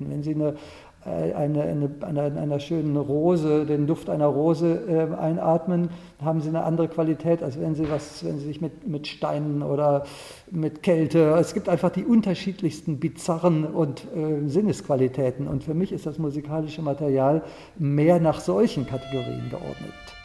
Qualitäten. Wenn Sie eine äh, eine, eine, eine, einer schönen Rose, den Duft einer Rose äh, einatmen, haben sie eine andere Qualität, als wenn sie, was, wenn sie sich mit, mit Steinen oder mit Kälte, es gibt einfach die unterschiedlichsten bizarren und äh, Sinnesqualitäten. Und für mich ist das musikalische Material mehr nach solchen Kategorien geordnet.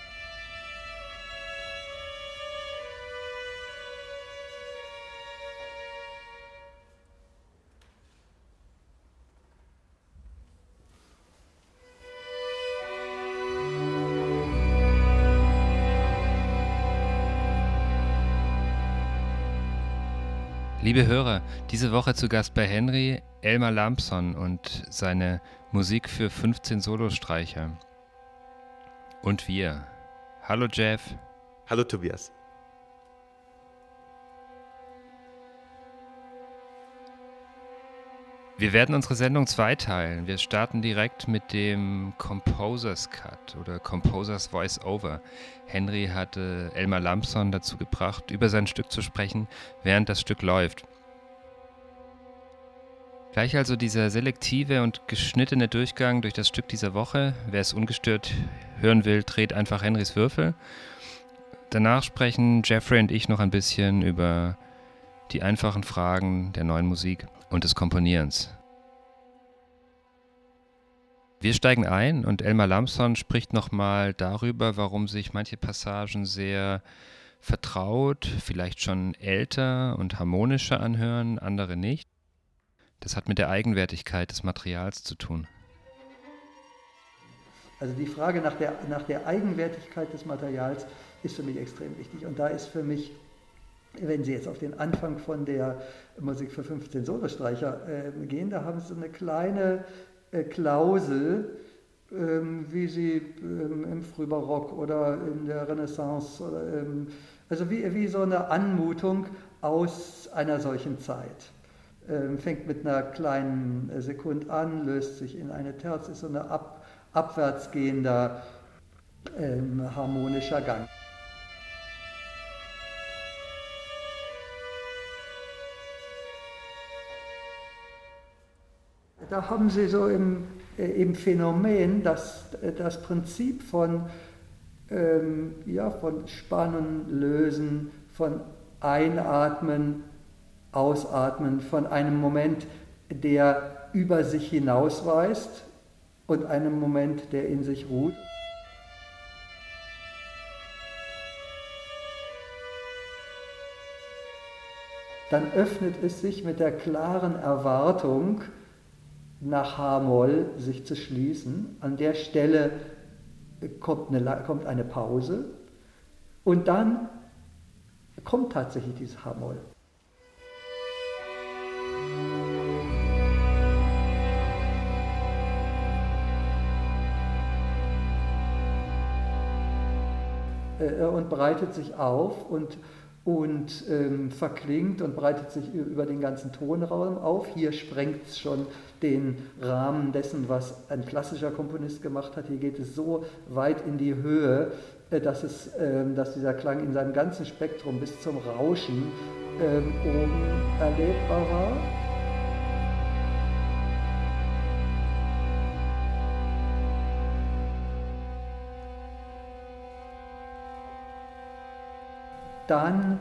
Liebe Hörer, diese Woche zu Gast bei Henry Elmar Lampson und seine Musik für 15 Solostreicher. Und wir. Hallo Jeff. Hallo Tobias. Wir werden unsere Sendung zweiteilen. Wir starten direkt mit dem Composers Cut oder Composers Voice Over. Henry hatte Elmar Lampson dazu gebracht, über sein Stück zu sprechen, während das Stück läuft. Gleich also dieser selektive und geschnittene Durchgang durch das Stück dieser Woche. Wer es ungestört hören will, dreht einfach Henrys Würfel. Danach sprechen Jeffrey und ich noch ein bisschen über die einfachen Fragen der neuen Musik und des Komponierens. Wir steigen ein und Elmar Lamson spricht nochmal darüber, warum sich manche Passagen sehr vertraut, vielleicht schon älter und harmonischer anhören, andere nicht. Das hat mit der Eigenwertigkeit des Materials zu tun. Also die Frage nach der, nach der Eigenwertigkeit des Materials ist für mich extrem wichtig. Und da ist für mich wenn Sie jetzt auf den Anfang von der Musik für 15 Solostreicher äh, gehen, da haben Sie eine kleine äh, Klausel, ähm, wie sie ähm, im Frühbarock oder in der Renaissance, oder, ähm, also wie, wie so eine Anmutung aus einer solchen Zeit. Ähm, fängt mit einer kleinen Sekund an, löst sich in eine Terz, ist so ein ab, abwärtsgehender ähm, harmonischer Gang. Da haben Sie so im, äh, im Phänomen das, äh, das Prinzip von, ähm, ja, von Spannen, Lösen, von Einatmen, Ausatmen, von einem Moment, der über sich hinausweist und einem Moment, der in sich ruht. Dann öffnet es sich mit der klaren Erwartung, nach H-Moll sich zu schließen. An der Stelle kommt eine, kommt eine Pause und dann kommt tatsächlich dieses H-Moll. Äh, und breitet sich auf und und ähm, verklingt und breitet sich über den ganzen Tonraum auf. Hier sprengt es schon den Rahmen dessen, was ein klassischer Komponist gemacht hat. Hier geht es so weit in die Höhe, äh, dass, es, äh, dass dieser Klang in seinem ganzen Spektrum bis zum Rauschen äh, oben erlebbar war. Dann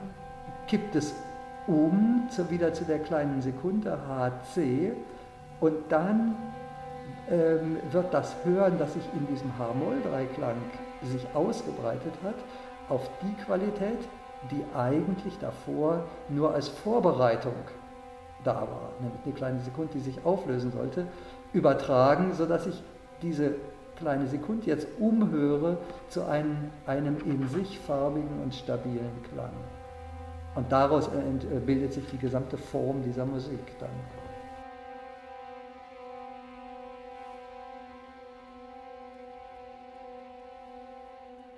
kippt es um zu, wieder zu der kleinen Sekunde HC und dann ähm, wird das Hören, das sich in diesem H-Moll-Dreiklang sich ausgebreitet hat, auf die Qualität, die eigentlich davor nur als Vorbereitung da war, nämlich eine kleine Sekunde, die sich auflösen sollte, übertragen, sodass ich diese kleine Sekunde jetzt umhöre zu einem, einem in sich farbigen und stabilen Klang. Und daraus äh, bildet sich die gesamte Form dieser Musik dann.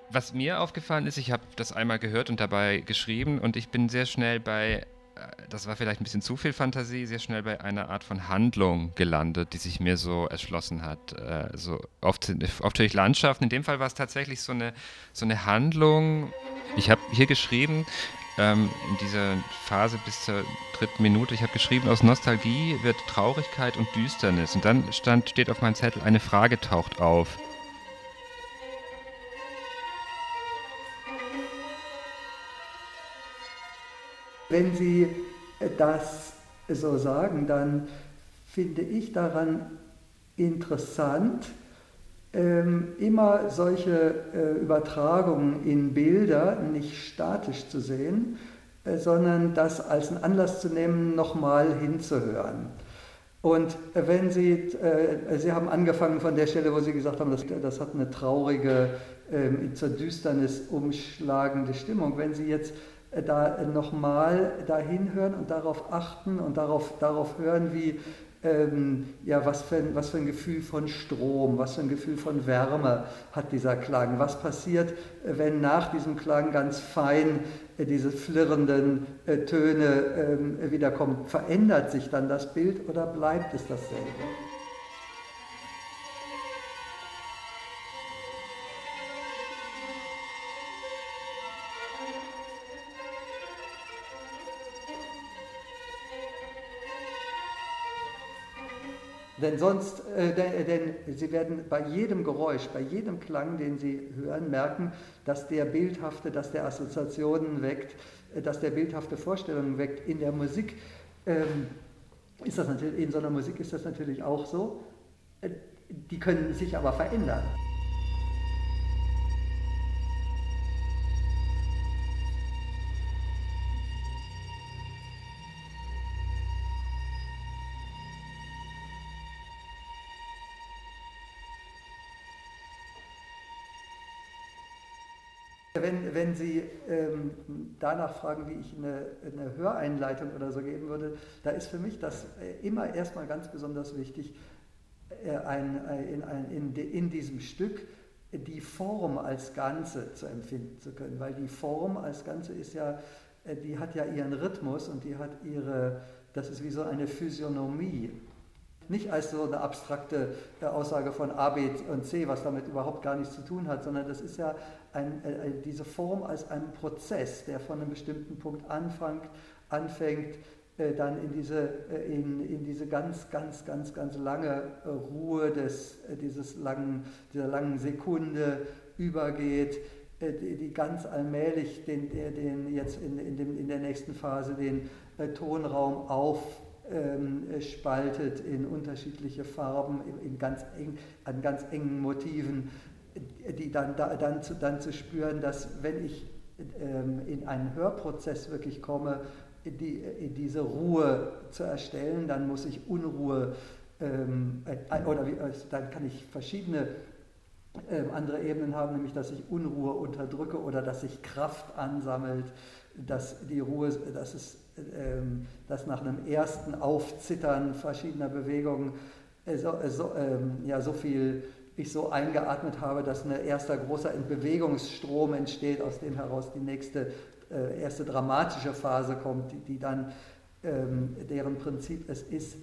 Was mir aufgefallen ist, ich habe das einmal gehört und dabei geschrieben und ich bin sehr schnell bei das war vielleicht ein bisschen zu viel Fantasie, sehr schnell bei einer Art von Handlung gelandet, die sich mir so erschlossen hat. Äh, so oft, oft ich Landschaften, in dem Fall war es tatsächlich so eine, so eine Handlung. Ich habe hier geschrieben, ähm, in dieser Phase bis zur dritten Minute. Ich habe geschrieben, aus Nostalgie wird Traurigkeit und Düsternis. Und dann stand, steht auf meinem Zettel, eine Frage taucht auf. Wenn Sie das so sagen, dann finde ich daran interessant, ähm, immer solche äh, Übertragungen in Bilder nicht statisch zu sehen, äh, sondern das als einen Anlass zu nehmen, nochmal hinzuhören. Und wenn Sie, äh, Sie haben angefangen von der Stelle, wo Sie gesagt haben, das, das hat eine traurige, ähm, zur Düsternis umschlagende Stimmung. Wenn Sie jetzt da nochmal dahin hören und darauf achten und darauf, darauf hören, wie ähm, ja, was für, ein, was für ein Gefühl von Strom, was für ein Gefühl von Wärme hat dieser Klang. Was passiert, wenn nach diesem Klang ganz fein äh, diese flirrenden äh, Töne äh, wiederkommen? Verändert sich dann das Bild oder bleibt es dasselbe? Denn sonst, äh, denn Sie werden bei jedem Geräusch, bei jedem Klang, den Sie hören, merken, dass der bildhafte, dass der Assoziationen weckt, äh, dass der bildhafte Vorstellungen weckt. In der Musik ähm, ist das natürlich, in so einer Musik ist das natürlich auch so. Äh, die können sich aber verändern. Wenn, wenn Sie ähm, danach fragen, wie ich eine, eine, Höreinleitung oder so geben würde, da ist für mich das äh, immer erstmal ganz besonders wichtig, äh, ein, äh, in, ein, in, in diesem Stück die Form als Ganze zu empfinden zu können, weil die Form als Ganze ist ja, die hat ja ihren Rhythmus und die hat ihre, das ist wie so eine Physiognomie nicht als so eine abstrakte äh, Aussage von A, B und C, was damit überhaupt gar nichts zu tun hat, sondern das ist ja ein, äh, diese Form als ein Prozess, der von einem bestimmten Punkt anfängt, anfängt äh, dann in diese, in, in diese ganz, ganz, ganz, ganz lange Ruhe des, dieses langen, dieser langen Sekunde übergeht, die, die ganz allmählich den, den jetzt in, in, dem, in der nächsten Phase den Tonraum auf spaltet in unterschiedliche Farben, in ganz eng, an ganz engen Motiven, die dann, da, dann, zu, dann zu spüren, dass wenn ich ähm, in einen Hörprozess wirklich komme, die, diese Ruhe zu erstellen, dann muss ich Unruhe ähm, äh, oder also dann kann ich verschiedene ähm, andere Ebenen haben, nämlich dass ich Unruhe unterdrücke oder dass sich Kraft ansammelt, dass die Ruhe, dass es ähm, dass nach einem ersten Aufzittern verschiedener Bewegungen äh, so, äh, so, ähm, ja, so viel ich so eingeatmet habe, dass ein erster großer Bewegungsstrom entsteht, aus dem heraus die nächste äh, erste dramatische Phase kommt, die, die dann ähm, deren Prinzip es ist,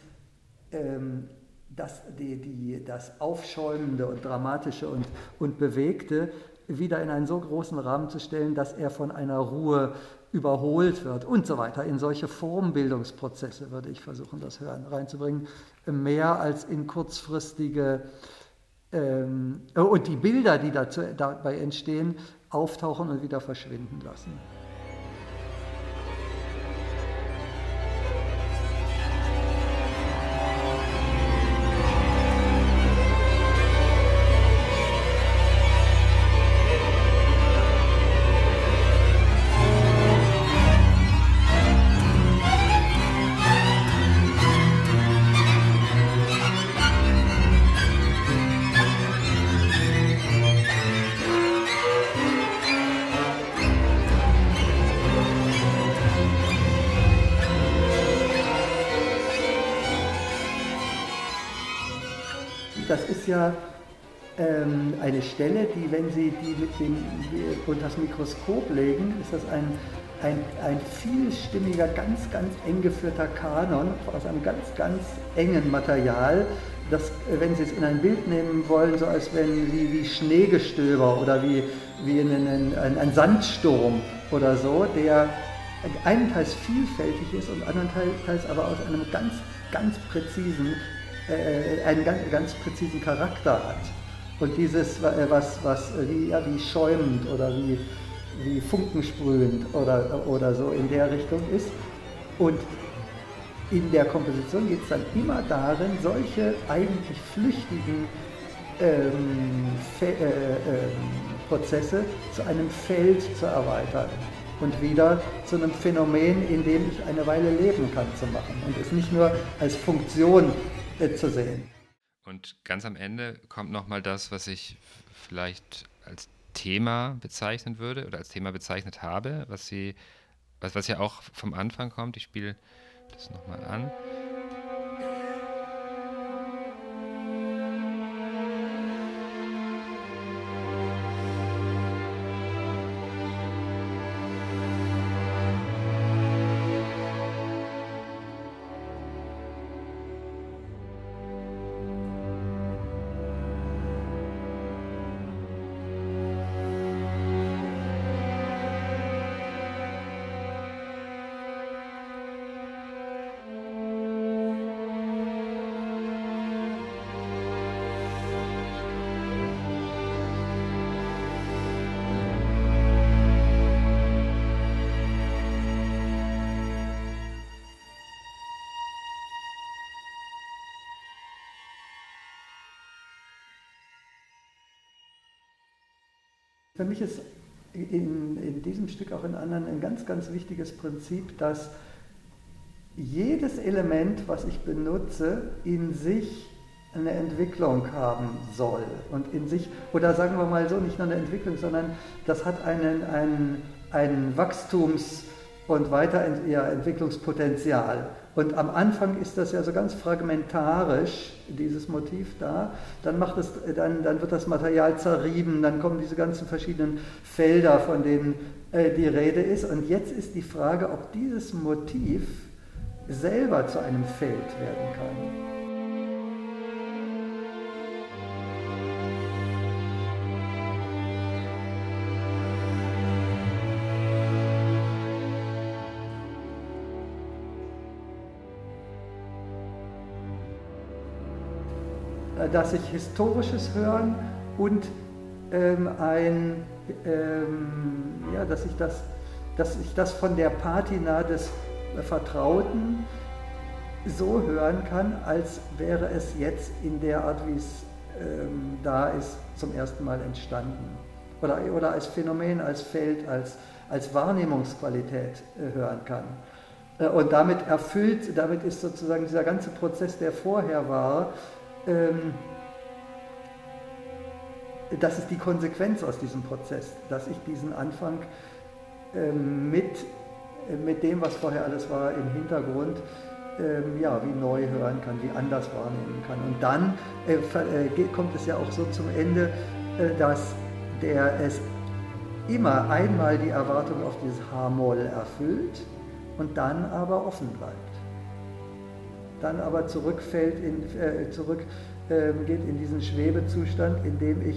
das, die, die, das Aufschäumende und Dramatische und, und Bewegte wieder in einen so großen Rahmen zu stellen, dass er von einer Ruhe überholt wird und so weiter. In solche Formbildungsprozesse würde ich versuchen, das Hören reinzubringen, mehr als in kurzfristige ähm, und die Bilder, die dazu, dabei entstehen, auftauchen und wieder verschwinden lassen. Stelle, die, wenn Sie die mit dem unter das Mikroskop legen, ist das ein, ein, ein vielstimmiger, ganz, ganz eng geführter Kanon aus einem ganz, ganz engen Material, das, wenn Sie es in ein Bild nehmen wollen, so als wenn wie, wie Schneegestöber oder wie, wie ein, ein, ein Sandsturm oder so, der einenteils vielfältig ist und andernteils aber aus einem ganz, ganz präzisen, äh, einen ganz, ganz präzisen Charakter hat. Und dieses, äh, was, was wie, ja, wie schäumend oder wie, wie funkensprühend oder, oder so in der Richtung ist. Und in der Komposition geht es dann immer darin, solche eigentlich flüchtigen ähm, äh, äh, Prozesse zu einem Feld zu erweitern und wieder zu einem Phänomen, in dem ich eine Weile leben kann, zu machen und es nicht nur als Funktion äh, zu sehen. Und ganz am Ende kommt nochmal das, was ich vielleicht als Thema bezeichnen würde oder als Thema bezeichnet habe, was sie, was, was ja auch vom Anfang kommt. Ich spiele das nochmal an. Für mich ist in, in diesem Stück auch in anderen ein ganz, ganz wichtiges Prinzip, dass jedes Element, was ich benutze, in sich eine Entwicklung haben soll und in sich, oder sagen wir mal so, nicht nur eine Entwicklung, sondern das hat einen, einen, einen Wachstums- und Weiterentwicklungspotenzial. Und am Anfang ist das ja so ganz fragmentarisch, dieses Motiv da. Dann, macht es, dann, dann wird das Material zerrieben, dann kommen diese ganzen verschiedenen Felder, von denen äh, die Rede ist. Und jetzt ist die Frage, ob dieses Motiv selber zu einem Feld werden kann. Dass sich historisches Hören und ähm, ein, ähm, ja, dass ich das, dass ich das von der Patina des Vertrauten so hören kann, als wäre es jetzt in der Art, wie es ähm, da ist, zum ersten Mal entstanden. Oder, oder als Phänomen, als Feld, als, als Wahrnehmungsqualität äh, hören kann. Äh, und damit erfüllt, damit ist sozusagen dieser ganze Prozess, der vorher war, ähm, das ist die Konsequenz aus diesem Prozess, dass ich diesen Anfang ähm, mit, äh, mit dem, was vorher alles war, im Hintergrund ähm, ja, wie neu hören kann, wie anders wahrnehmen kann. Und dann äh, äh, kommt es ja auch so zum Ende, äh, dass der es immer einmal die Erwartung auf dieses H-Moll erfüllt und dann aber offen bleibt. Dann aber zurückfällt in, äh, zurück ähm, geht in diesen Schwebezustand, in dem ich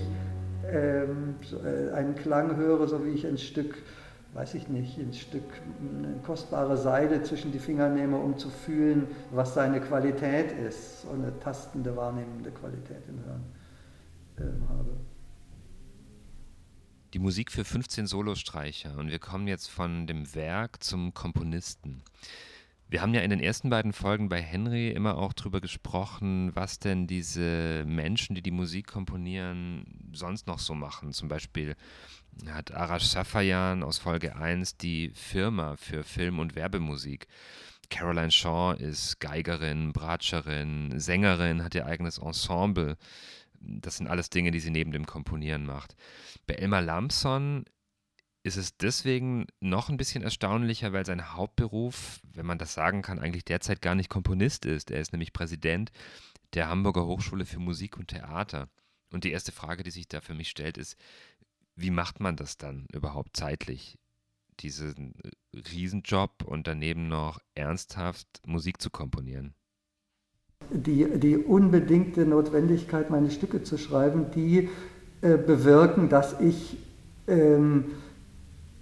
ähm, so, äh, einen Klang höre, so wie ich ein Stück, weiß ich nicht, ein Stück, eine kostbare Seide zwischen die Finger nehme, um zu fühlen, was seine Qualität ist, so eine tastende, wahrnehmende Qualität im Hören ähm, habe. Die Musik für 15 Solostreicher und wir kommen jetzt von dem Werk zum Komponisten. Wir haben ja in den ersten beiden Folgen bei Henry immer auch darüber gesprochen, was denn diese Menschen, die die Musik komponieren, sonst noch so machen. Zum Beispiel hat Arash Safayan aus Folge 1 die Firma für Film- und Werbemusik. Caroline Shaw ist Geigerin, Bratscherin, Sängerin, hat ihr eigenes Ensemble. Das sind alles Dinge, die sie neben dem Komponieren macht. Bei Elmar Lampson ist es deswegen noch ein bisschen erstaunlicher, weil sein Hauptberuf, wenn man das sagen kann, eigentlich derzeit gar nicht Komponist ist. Er ist nämlich Präsident der Hamburger Hochschule für Musik und Theater. Und die erste Frage, die sich da für mich stellt, ist, wie macht man das dann überhaupt zeitlich, diesen Riesenjob und daneben noch ernsthaft Musik zu komponieren? Die, die unbedingte Notwendigkeit, meine Stücke zu schreiben, die äh, bewirken, dass ich ähm,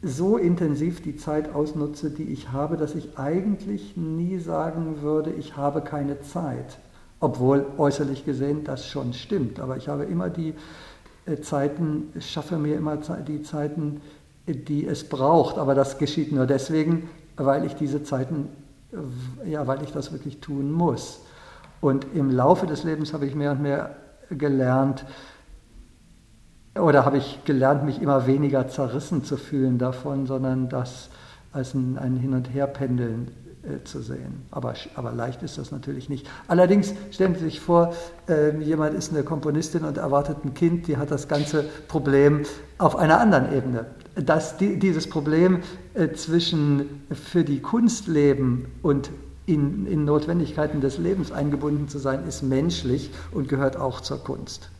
so intensiv die Zeit ausnutze, die ich habe, dass ich eigentlich nie sagen würde, ich habe keine Zeit. Obwohl äußerlich gesehen das schon stimmt. Aber ich habe immer die äh, Zeiten, schaffe mir immer die Zeiten, die es braucht. Aber das geschieht nur deswegen, weil ich diese Zeiten, ja, weil ich das wirklich tun muss. Und im Laufe des Lebens habe ich mehr und mehr gelernt, oder habe ich gelernt, mich immer weniger zerrissen zu fühlen davon, sondern das als ein, ein Hin- und Herpendeln äh, zu sehen. Aber, aber leicht ist das natürlich nicht. Allerdings stellen Sie sich vor, äh, jemand ist eine Komponistin und erwartet ein Kind, die hat das ganze Problem auf einer anderen Ebene. Dass die, dieses Problem äh, zwischen für die Kunst leben und in, in Notwendigkeiten des Lebens eingebunden zu sein, ist menschlich und gehört auch zur Kunst.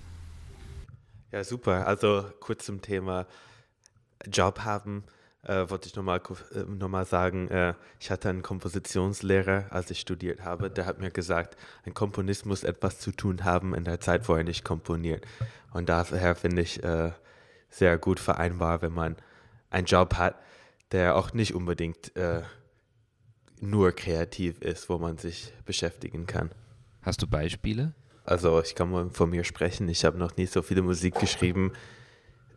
Ja, super. Also kurz zum Thema Job haben. Äh, wollte ich nochmal äh, noch mal sagen, äh, ich hatte einen Kompositionslehrer, als ich studiert habe, der hat mir gesagt, ein Komponist muss etwas zu tun haben in der Zeit, wo er nicht komponiert. Und daher finde ich äh, sehr gut vereinbar, wenn man einen Job hat, der auch nicht unbedingt äh, nur kreativ ist, wo man sich beschäftigen kann. Hast du Beispiele? Also ich kann mal von mir sprechen. Ich habe noch nie so viele Musik geschrieben,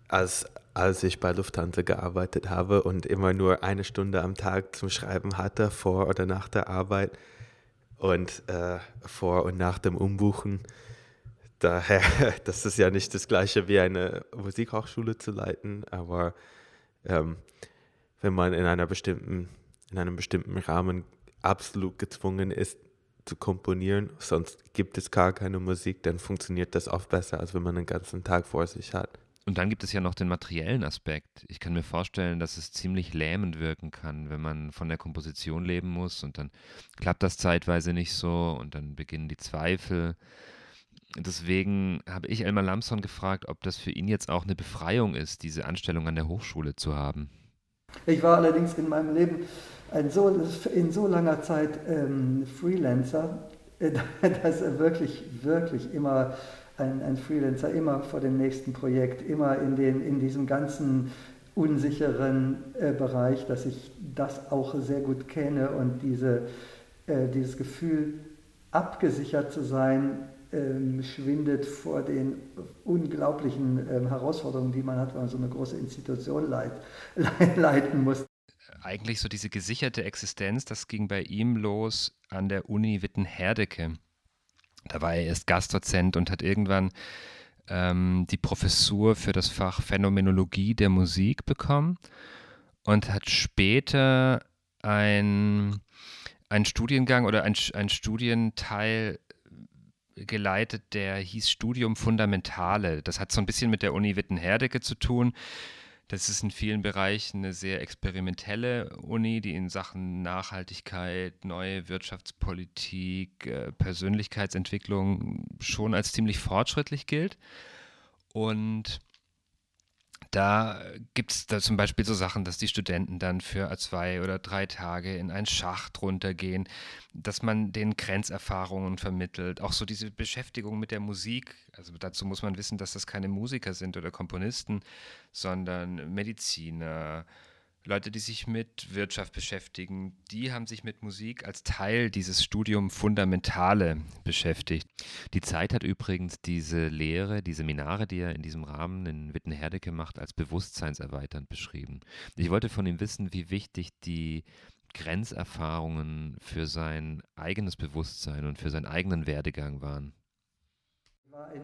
als, als ich bei Lufthansa gearbeitet habe und immer nur eine Stunde am Tag zum Schreiben hatte, vor oder nach der Arbeit und äh, vor und nach dem Umbuchen. Daher, das ist ja nicht das gleiche wie eine Musikhochschule zu leiten, aber ähm, wenn man in einer bestimmten, in einem bestimmten Rahmen absolut gezwungen ist, zu komponieren, sonst gibt es gar keine Musik, dann funktioniert das oft besser, als wenn man den ganzen Tag vor sich hat. Und dann gibt es ja noch den materiellen Aspekt. Ich kann mir vorstellen, dass es ziemlich lähmend wirken kann, wenn man von der Komposition leben muss und dann klappt das zeitweise nicht so und dann beginnen die Zweifel. Deswegen habe ich Elmar Lamson gefragt, ob das für ihn jetzt auch eine Befreiung ist, diese Anstellung an der Hochschule zu haben. Ich war allerdings in meinem Leben so, in so langer Zeit ähm, Freelancer, äh, dass wirklich, wirklich immer ein, ein, Freelancer, immer vor dem nächsten Projekt, immer in, den, in diesem ganzen unsicheren äh, Bereich, dass ich das auch sehr gut kenne und diese, äh, dieses Gefühl, abgesichert zu sein, ähm, schwindet vor den unglaublichen ähm, Herausforderungen, die man hat, wenn man so eine große Institution leit, leiten muss eigentlich so diese gesicherte Existenz, das ging bei ihm los an der Uni Witten-Herdecke. Da war er erst Gastdozent und hat irgendwann ähm, die Professur für das Fach Phänomenologie der Musik bekommen und hat später ein, ein Studiengang oder ein, ein Studienteil geleitet, der hieß Studium Fundamentale. Das hat so ein bisschen mit der Uni Witten-Herdecke zu tun. Das ist in vielen Bereichen eine sehr experimentelle Uni, die in Sachen Nachhaltigkeit, neue Wirtschaftspolitik, äh, Persönlichkeitsentwicklung schon als ziemlich fortschrittlich gilt. Und da gibt es da zum Beispiel so Sachen, dass die Studenten dann für zwei oder drei Tage in einen Schacht runtergehen, dass man den Grenzerfahrungen vermittelt, auch so diese Beschäftigung mit der Musik. Also dazu muss man wissen, dass das keine Musiker sind oder Komponisten, sondern Mediziner, Leute, die sich mit Wirtschaft beschäftigen, die haben sich mit Musik als Teil dieses Studium Fundamentale beschäftigt. Die Zeit hat übrigens diese Lehre, die Seminare, die er in diesem Rahmen in Wittenherdecke macht, als bewusstseinserweiternd beschrieben. Ich wollte von ihm wissen, wie wichtig die Grenzerfahrungen für sein eigenes Bewusstsein und für seinen eigenen Werdegang waren. War ein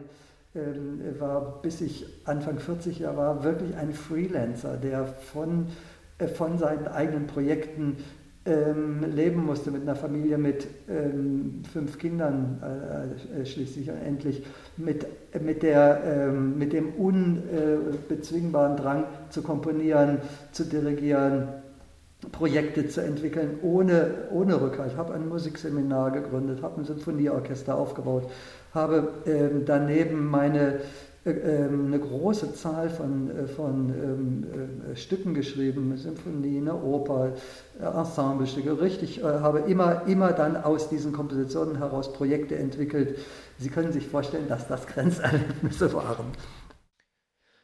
ähm, war bis ich Anfang 40 Jahre war, wirklich ein Freelancer, der von äh, von seinen eigenen Projekten ähm, leben musste mit einer Familie mit ähm, fünf Kindern äh, äh schließlich und endlich mit, mit, der, ähm, mit dem unbezwingbaren Drang zu komponieren, zu dirigieren, Projekte zu entwickeln ohne, ohne Rückhalt. Ich habe ein Musikseminar gegründet, habe ein Sinfonieorchester aufgebaut, habe ähm, daneben meine äh, eine große Zahl von, äh, von ähm, äh, Stücken geschrieben, Symphonie, eine Oper, Ensemblestücke, richtig, habe immer, immer dann aus diesen Kompositionen heraus Projekte entwickelt. Sie können sich vorstellen, dass das Grenzerlebnisse waren.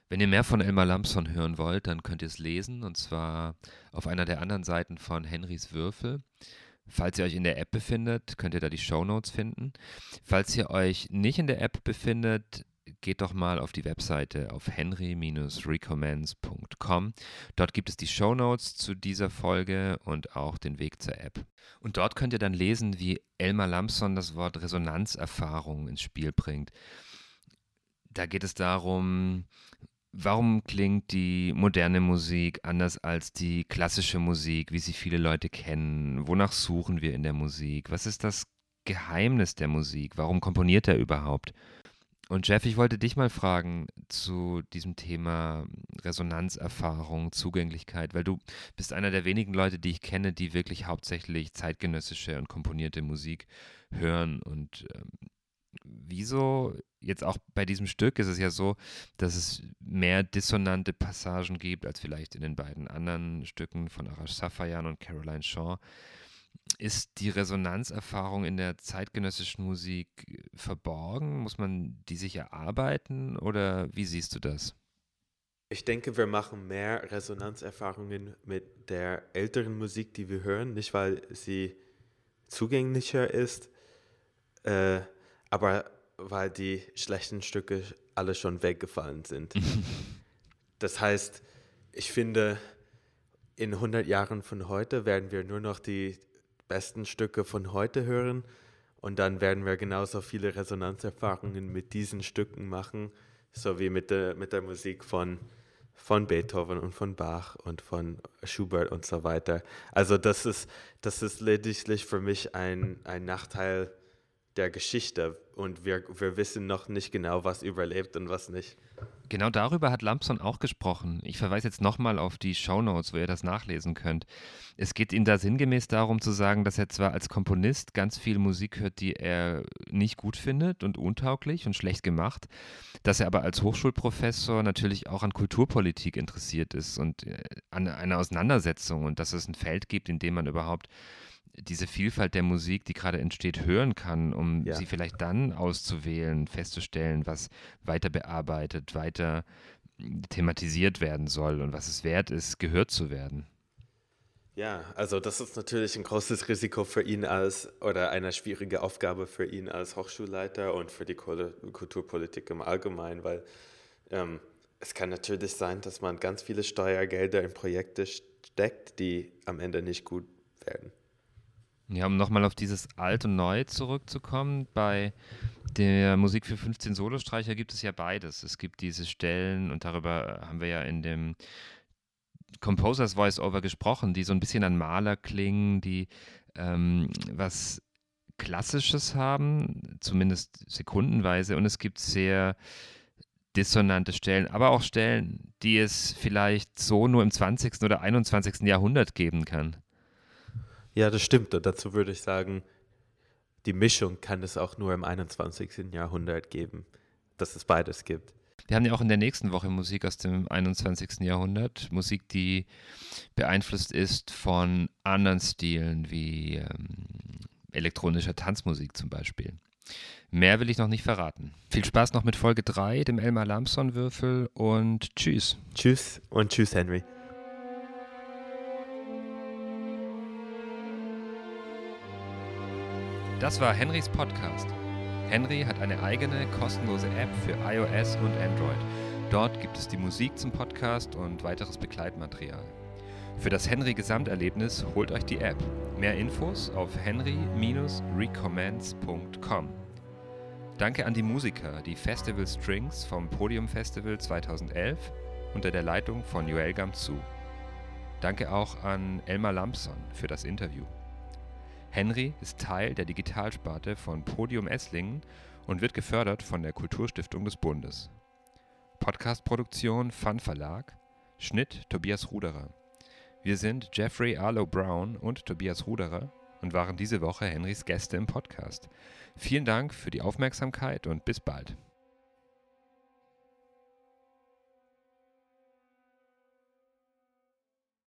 Wenn ihr mehr von Elmar Lamson hören wollt, dann könnt ihr es lesen und zwar auf einer der anderen Seiten von Henrys Würfel. Falls ihr euch in der App befindet, könnt ihr da die Show Notes finden. Falls ihr euch nicht in der App befindet, geht doch mal auf die Webseite auf henry-recommends.com. Dort gibt es die Show Notes zu dieser Folge und auch den Weg zur App. Und dort könnt ihr dann lesen, wie Elmar Lamson das Wort Resonanzerfahrung ins Spiel bringt. Da geht es darum, warum klingt die moderne Musik anders als die klassische Musik, wie sie viele Leute kennen? Wonach suchen wir in der Musik? Was ist das Geheimnis der Musik? Warum komponiert er überhaupt? Und Jeff, ich wollte dich mal fragen zu diesem Thema Resonanzerfahrung, Zugänglichkeit, weil du bist einer der wenigen Leute, die ich kenne, die wirklich hauptsächlich zeitgenössische und komponierte Musik hören. Und ähm, wieso jetzt auch bei diesem Stück ist es ja so, dass es mehr dissonante Passagen gibt als vielleicht in den beiden anderen Stücken von Arash Safayan und Caroline Shaw. Ist die Resonanzerfahrung in der zeitgenössischen Musik verborgen? Muss man die sich erarbeiten oder wie siehst du das? Ich denke, wir machen mehr Resonanzerfahrungen mit der älteren Musik, die wir hören, nicht weil sie zugänglicher ist, äh, aber weil die schlechten Stücke alle schon weggefallen sind. das heißt, ich finde, in 100 Jahren von heute werden wir nur noch die besten Stücke von heute hören und dann werden wir genauso viele Resonanzerfahrungen mit diesen Stücken machen, so wie mit der, mit der Musik von, von Beethoven und von Bach und von Schubert und so weiter. Also das ist, das ist lediglich für mich ein, ein Nachteil der Geschichte und wir, wir wissen noch nicht genau, was überlebt und was nicht. Genau darüber hat Lampson auch gesprochen. Ich verweise jetzt nochmal auf die Shownotes, wo ihr das nachlesen könnt. Es geht ihm da sinngemäß darum zu sagen, dass er zwar als Komponist ganz viel Musik hört, die er nicht gut findet und untauglich und schlecht gemacht, dass er aber als Hochschulprofessor natürlich auch an Kulturpolitik interessiert ist und äh, an einer Auseinandersetzung und dass es ein Feld gibt, in dem man überhaupt diese Vielfalt der Musik, die gerade entsteht, hören kann, um ja. sie vielleicht dann auszuwählen, festzustellen, was weiter bearbeitet, weiter thematisiert werden soll und was es wert ist, gehört zu werden. Ja, also das ist natürlich ein großes Risiko für ihn als oder eine schwierige Aufgabe für ihn als Hochschulleiter und für die Kulturpolitik im Allgemeinen, weil ähm, es kann natürlich sein, dass man ganz viele Steuergelder in Projekte steckt, die am Ende nicht gut werden. Ja, um nochmal auf dieses Alt und Neu zurückzukommen, bei der Musik für 15 Solostreicher gibt es ja beides. Es gibt diese Stellen, und darüber haben wir ja in dem Composers Voice-Over gesprochen, die so ein bisschen an Maler klingen, die ähm, was Klassisches haben, zumindest sekundenweise, und es gibt sehr dissonante Stellen, aber auch Stellen, die es vielleicht so nur im 20. oder 21. Jahrhundert geben kann. Ja, das stimmt. Und dazu würde ich sagen, die Mischung kann es auch nur im 21. Jahrhundert geben, dass es beides gibt. Wir haben ja auch in der nächsten Woche Musik aus dem 21. Jahrhundert. Musik, die beeinflusst ist von anderen Stilen wie ähm, elektronischer Tanzmusik zum Beispiel. Mehr will ich noch nicht verraten. Viel Spaß noch mit Folge 3, dem Elmar Lamson-Würfel und tschüss. Tschüss und tschüss, Henry. Das war Henrys Podcast. Henry hat eine eigene kostenlose App für iOS und Android. Dort gibt es die Musik zum Podcast und weiteres Begleitmaterial. Für das Henry Gesamterlebnis holt euch die App. Mehr Infos auf henry-recommends.com. Danke an die Musiker, die Festival Strings vom Podium Festival 2011 unter der Leitung von Joel Gamzu. Danke auch an Elmar Lampson für das Interview. Henry ist Teil der Digitalsparte von Podium Esslingen und wird gefördert von der Kulturstiftung des Bundes. Podcastproduktion Fun Verlag, Schnitt Tobias Ruderer. Wir sind Jeffrey Arlo Brown und Tobias Ruderer und waren diese Woche Henrys Gäste im Podcast. Vielen Dank für die Aufmerksamkeit und bis bald.